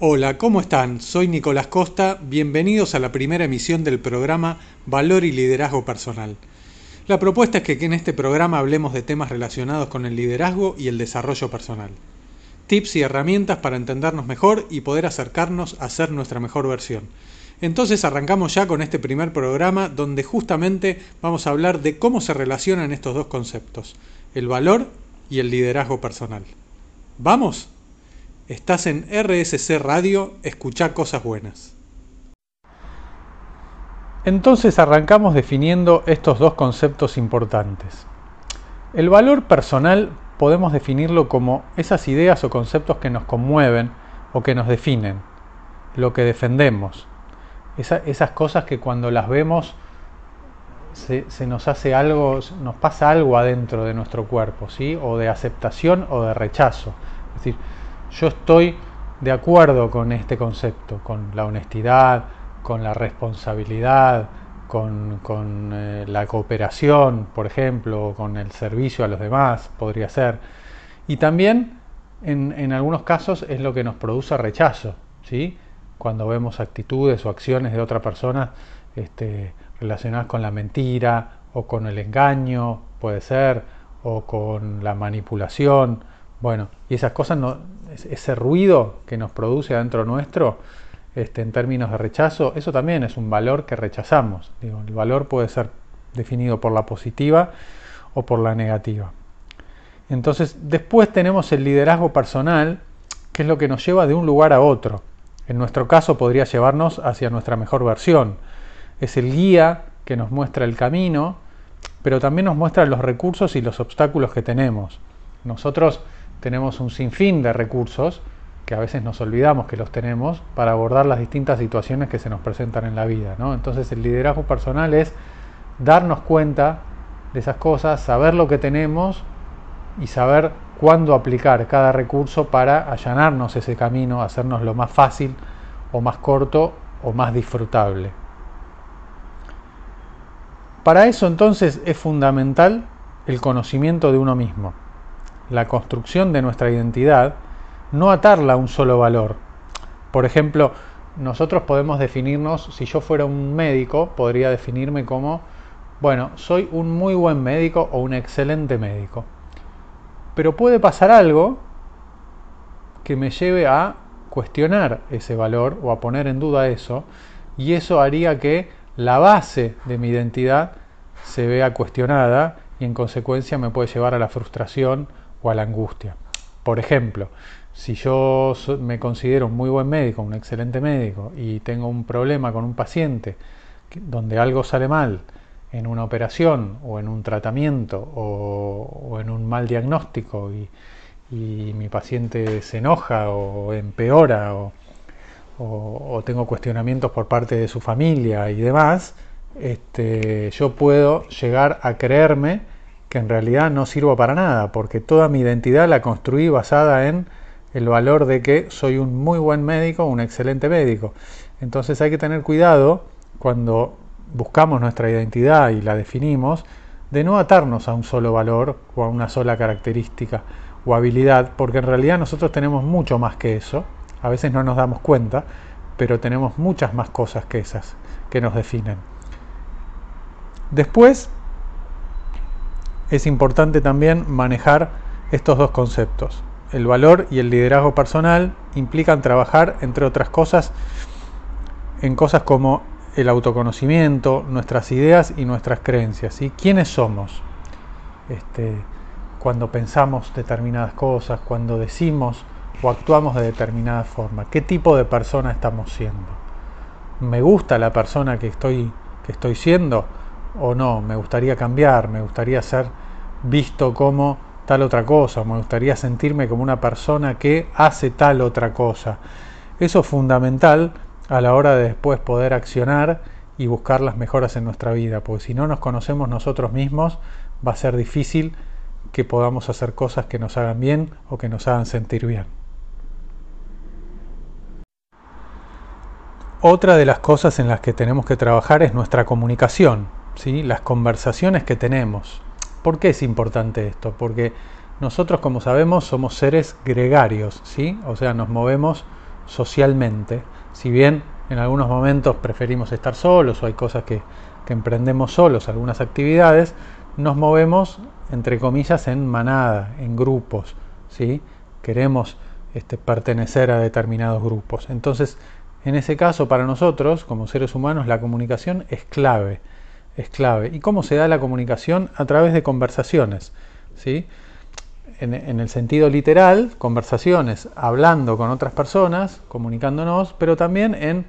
Hola, ¿cómo están? Soy Nicolás Costa, bienvenidos a la primera emisión del programa Valor y Liderazgo Personal. La propuesta es que en este programa hablemos de temas relacionados con el liderazgo y el desarrollo personal. Tips y herramientas para entendernos mejor y poder acercarnos a ser nuestra mejor versión. Entonces arrancamos ya con este primer programa donde justamente vamos a hablar de cómo se relacionan estos dos conceptos, el valor y el liderazgo personal. ¿Vamos? Estás en RSC Radio, escucha cosas buenas. Entonces arrancamos definiendo estos dos conceptos importantes. El valor personal podemos definirlo como esas ideas o conceptos que nos conmueven o que nos definen, lo que defendemos, esas cosas que cuando las vemos se, nos hace algo, nos pasa algo adentro de nuestro cuerpo, ¿sí? o de aceptación o de rechazo. Es decir, yo estoy de acuerdo con este concepto, con la honestidad, con la responsabilidad, con, eh, la cooperación, por ejemplo, con el servicio a los demás, podría ser. Y también, en, algunos casos, es lo que nos produce rechazo, ¿sí? Cuando vemos actitudes o acciones de otra persona este, relacionadas con la mentira o con el engaño, puede ser, o con la manipulación. Bueno, y esas cosas, no, ese ruido que nos produce adentro nuestro, este, en términos de rechazo, eso también es un valor que rechazamos. El valor puede ser definido por la positiva o por la negativa. Entonces, después tenemos el liderazgo personal, que es lo que nos lleva de un lugar a otro. En nuestro caso podría llevarnos hacia nuestra mejor versión. Es el guía que nos muestra el camino, pero también nos muestra los recursos y los obstáculos que tenemos. Nosotros tenemos un sinfín de recursos que a veces nos olvidamos que los tenemos para abordar las distintas situaciones que se nos presentan en la vida. ¿no? Entonces el liderazgo personal es darnos cuenta de esas cosas, saber lo que tenemos y saber cuándo aplicar cada recurso para allanarnos ese camino, hacernos lo más fácil o más corto o más disfrutable. Para eso entonces es fundamental el conocimiento de uno mismo la construcción de nuestra identidad, no atarla a un solo valor. Por ejemplo, nosotros podemos definirnos, si yo fuera un médico, podría definirme como, bueno, soy un muy buen médico o un excelente médico. Pero puede pasar algo que me lleve a cuestionar ese valor o a poner en duda eso, y eso haría que la base de mi identidad se vea cuestionada y en consecuencia me puede llevar a la frustración o a la angustia. Por ejemplo, si yo me considero un muy buen médico, un excelente médico, y tengo un problema con un paciente donde algo sale mal en una operación o en un tratamiento o, en un mal diagnóstico y, mi paciente se enoja o empeora o, tengo cuestionamientos por parte de su familia y demás, este, yo puedo llegar a creerme que en realidad no sirvo para nada, porque toda mi identidad la construí basada en el valor de que soy un muy buen médico, un excelente médico. Entonces hay que tener cuidado cuando buscamos nuestra identidad y la definimos, de no atarnos a un solo valor o a una sola característica o habilidad, porque en realidad nosotros tenemos mucho más que eso, a veces no nos damos cuenta, pero tenemos muchas más cosas que esas que nos definen. Después, es importante también manejar estos dos conceptos. El valor y el liderazgo personal implican trabajar, entre otras cosas, en cosas como el autoconocimiento, nuestras ideas y nuestras creencias. y ¿Quiénes somos? Este, cuando pensamos determinadas cosas, cuando decimos o actuamos de determinada forma. ¿Qué tipo de persona estamos siendo? ¿Me gusta la persona que estoy, que estoy siendo? O no, me gustaría cambiar, me gustaría ser visto como tal otra cosa, me gustaría sentirme como una persona que hace tal otra cosa. Eso es fundamental a la hora de después poder accionar y buscar las mejoras en nuestra vida, porque si no nos conocemos nosotros mismos, va a ser difícil que podamos hacer cosas que nos hagan bien o que nos hagan sentir bien. Otra de las cosas en las que tenemos que trabajar es nuestra comunicación las conversaciones que tenemos. ¿Por qué es importante esto? Porque nosotros, como sabemos, somos seres gregarios, ¿sí? o sea, nos movemos socialmente, si bien en algunos momentos preferimos estar solos o hay cosas que, que emprendemos solos, algunas actividades, nos movemos, entre comillas, en manada, en grupos, ¿sí? Queremos este, pertenecer a determinados grupos. Entonces, en ese caso, para nosotros, como seres humanos, la comunicación es clave, es clave. ¿Y cómo se da la comunicación? A través de conversaciones, ¿sí? En, en, el sentido literal, conversaciones, hablando con otras personas, comunicándonos, pero también en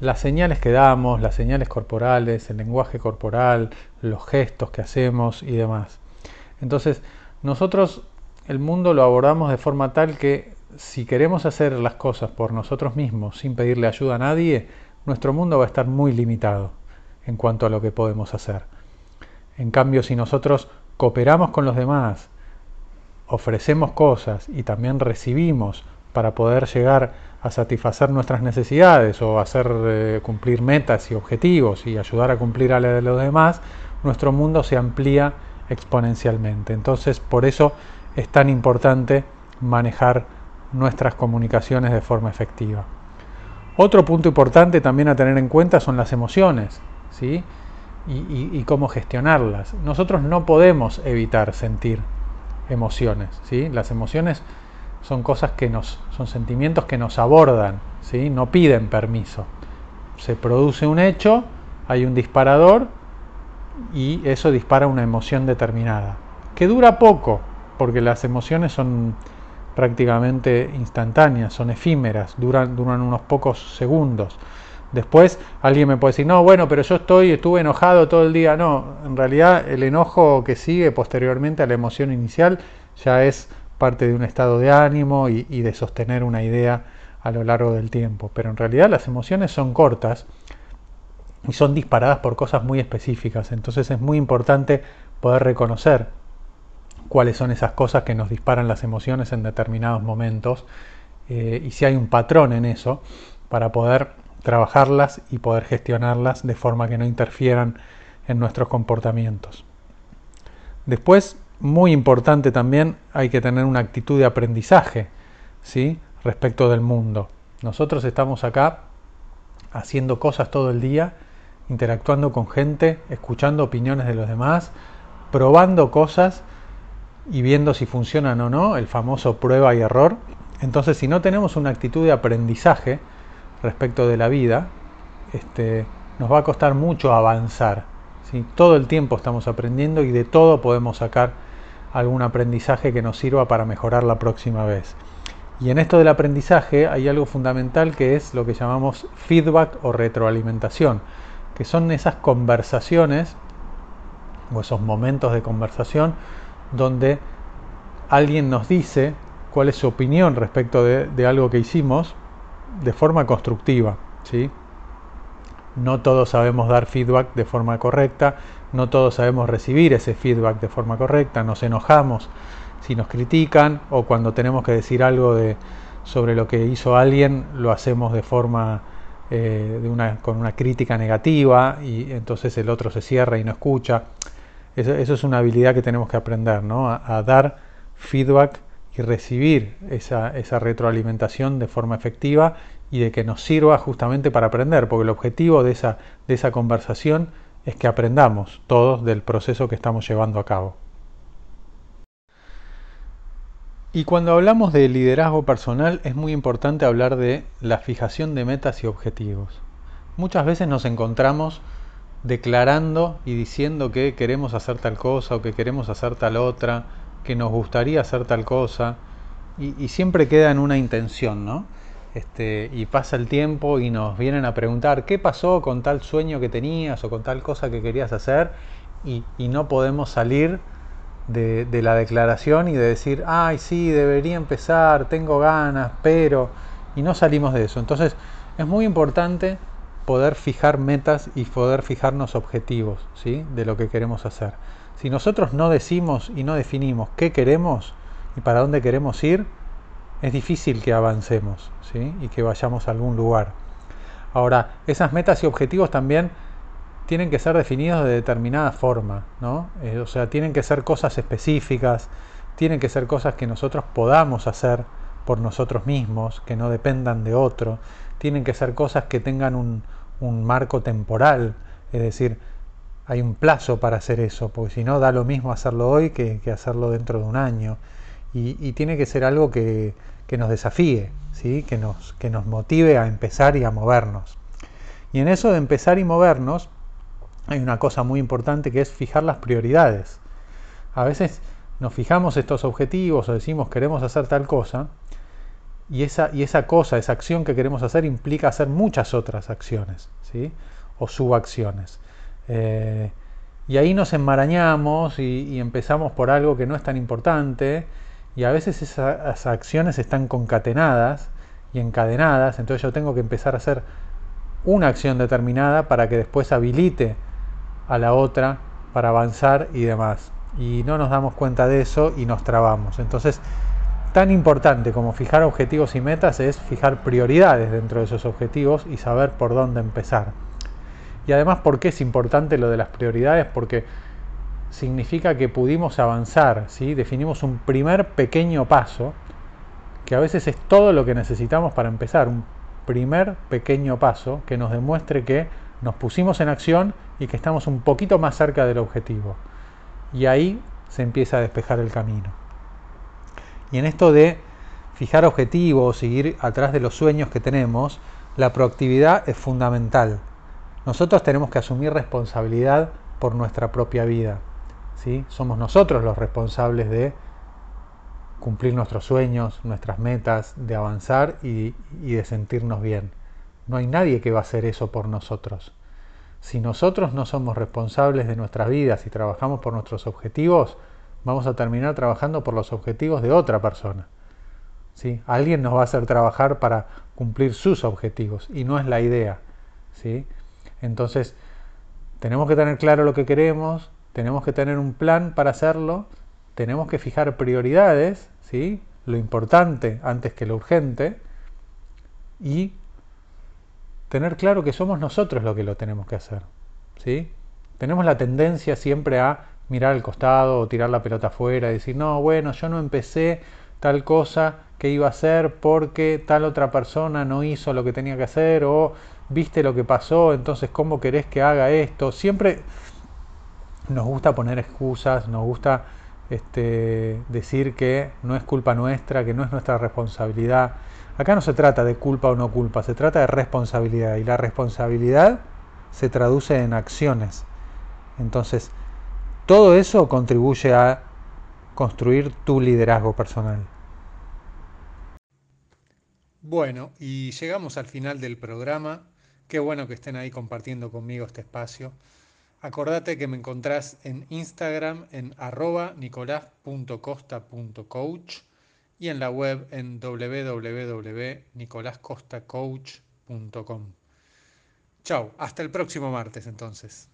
las señales que damos, las señales corporales, el lenguaje corporal, los gestos que hacemos y demás. Entonces, nosotros el mundo lo abordamos de forma tal que si queremos hacer las cosas por nosotros mismos sin pedirle ayuda a nadie, nuestro mundo va a estar muy limitado en cuanto a lo que podemos hacer. En cambio, si nosotros cooperamos con los demás, ofrecemos cosas y también recibimos para poder llegar a satisfacer nuestras necesidades o hacer eh, cumplir metas y objetivos y ayudar a cumplir a de los demás, nuestro mundo se amplía exponencialmente. Entonces, por eso es tan importante manejar nuestras comunicaciones de forma efectiva. Otro punto importante también a tener en cuenta son las emociones, ¿sí? Y, cómo gestionarlas. Nosotros no podemos evitar sentir emociones, ¿sí? Las emociones son cosas que nos, son sentimientos que nos abordan, ¿sí? No piden permiso. Se produce un hecho, hay un disparador y eso dispara una emoción determinada, que dura poco, porque las emociones son prácticamente instantáneas, son efímeras, duran unos pocos segundos. Después alguien me puede decir, no, bueno, pero yo estoy, estuve enojado todo el día. No, en realidad el enojo que sigue posteriormente a la emoción inicial ya es parte de un estado de ánimo y, de sostener una idea a lo largo del tiempo. Pero en realidad las emociones son cortas y son disparadas por cosas muy específicas. Entonces es muy importante poder reconocer cuáles son esas cosas que nos disparan las emociones en determinados momentos eh, y si hay un patrón en eso para poder trabajarlas y poder gestionarlas de forma que no interfieran en nuestros comportamientos. Después, muy importante también, hay que tener una actitud de aprendizaje ¿sí? respecto del mundo. Nosotros estamos acá haciendo cosas todo el día, interactuando con gente, escuchando opiniones de los demás, probando cosas y viendo si funcionan o no, el famoso prueba y error. Entonces, si no tenemos una actitud de aprendizaje respecto de la vida, este, nos va a costar mucho avanzar. ¿sí? Todo el tiempo estamos aprendiendo y de todo podemos sacar algún aprendizaje que nos sirva para mejorar la próxima vez. Y en esto del aprendizaje hay algo fundamental que es lo que llamamos feedback o retroalimentación, que son esas conversaciones o esos momentos de conversación donde alguien nos dice cuál es su opinión respecto de, algo que hicimos de forma constructiva. ¿sí? No todos sabemos dar feedback de forma correcta, no todos sabemos recibir ese feedback de forma correcta, nos enojamos si nos critican o cuando tenemos que decir algo de, sobre lo que hizo alguien, lo hacemos de forma eh, de una, con una crítica negativa y entonces el otro se cierra y no escucha. Eso, es una habilidad que tenemos que aprender, ¿no? A, dar feedback y recibir esa, esa, retroalimentación de forma efectiva y de que nos sirva justamente para aprender, porque el objetivo de esa, de esa conversación es que aprendamos todos del proceso que estamos llevando a cabo. Y cuando hablamos de liderazgo personal es muy importante hablar de la fijación de metas y objetivos. Muchas veces nos encontramos declarando y diciendo que queremos hacer tal cosa o que queremos hacer tal otra, que nos gustaría hacer tal cosa, y, siempre queda en una intención, ¿no? Este, y pasa el tiempo y nos vienen a preguntar qué pasó con tal sueño que tenías o con tal cosa que querías hacer y, no podemos salir de, de, la declaración y de decir, ay, sí, debería empezar, tengo ganas, pero, y no salimos de eso. Entonces, es muy importante poder fijar metas y poder fijarnos objetivos ¿sí? de lo que queremos hacer. Si nosotros no decimos y no definimos qué queremos y para dónde queremos ir, es difícil que avancemos ¿sí? y que vayamos a algún lugar. Ahora, esas metas y objetivos también tienen que ser definidos de determinada forma, ¿no? Eh, o sea, tienen que ser cosas específicas, tienen que ser cosas que nosotros podamos hacer por nosotros mismos, que no dependan de otro, tienen que ser cosas que tengan un, marco temporal, es decir, hay un plazo para hacer eso, porque si no da lo mismo hacerlo hoy que, hacerlo dentro de un año. Y, tiene que ser algo que, nos desafíe, ¿sí? que, nos, que nos motive a empezar y a movernos. Y en eso de empezar y movernos, hay una cosa muy importante que es fijar las prioridades. A veces nos fijamos estos objetivos o decimos queremos hacer tal cosa, y esa, y esa cosa, esa acción que queremos hacer implica hacer muchas otras acciones, ¿sí? o subacciones. Eh, y ahí nos enmarañamos y, empezamos por algo que no es tan importante y a veces esas acciones están concatenadas y encadenadas, entonces yo tengo que empezar a hacer una acción determinada para que después habilite a la otra para avanzar y demás. Y no nos damos cuenta de eso y nos trabamos. Entonces, tan importante como fijar objetivos y metas es fijar prioridades dentro de esos objetivos y saber por dónde empezar. Y además, ¿por qué es importante lo de las prioridades? Porque significa que pudimos avanzar, ¿sí? definimos un primer pequeño paso, que a veces es todo lo que necesitamos para empezar, un primer pequeño paso que nos demuestre que nos pusimos en acción y que estamos un poquito más cerca del objetivo. Y ahí se empieza a despejar el camino. Y en esto de fijar objetivos, seguir atrás de los sueños que tenemos, la proactividad es fundamental. Nosotros tenemos que asumir responsabilidad por nuestra propia vida. ¿sí? Somos nosotros los responsables de cumplir nuestros sueños, nuestras metas, de avanzar y, y de sentirnos bien. No hay nadie que va a hacer eso por nosotros. Si nosotros no somos responsables de nuestras vidas y trabajamos por nuestros objetivos, vamos a terminar trabajando por los objetivos de otra persona. ¿sí? Alguien nos va a hacer trabajar para cumplir sus objetivos y no es la idea. ¿sí? Entonces, tenemos que tener claro lo que queremos, tenemos que tener un plan para hacerlo, tenemos que fijar prioridades, ¿sí? lo importante antes que lo urgente, y tener claro que somos nosotros los que lo tenemos que hacer. ¿sí? Tenemos la tendencia siempre a mirar al costado o tirar la pelota afuera y decir, no, bueno, yo no empecé tal cosa que iba a hacer porque tal otra persona no hizo lo que tenía que hacer o viste lo que pasó, entonces ¿cómo querés que haga esto? Siempre nos gusta poner excusas, nos gusta este, decir que no es culpa nuestra, que no es nuestra responsabilidad. Acá no se trata de culpa o no culpa, se trata de responsabilidad y la responsabilidad se traduce en acciones. Entonces, todo eso contribuye a construir tu liderazgo personal. Bueno, y llegamos al final del programa. Qué bueno que estén ahí compartiendo conmigo este espacio. Acordate que me encontrás en Instagram en arroba nicolás.costa.coach y en la web en www.nicolascostacoach.com. Chao, hasta el próximo martes entonces.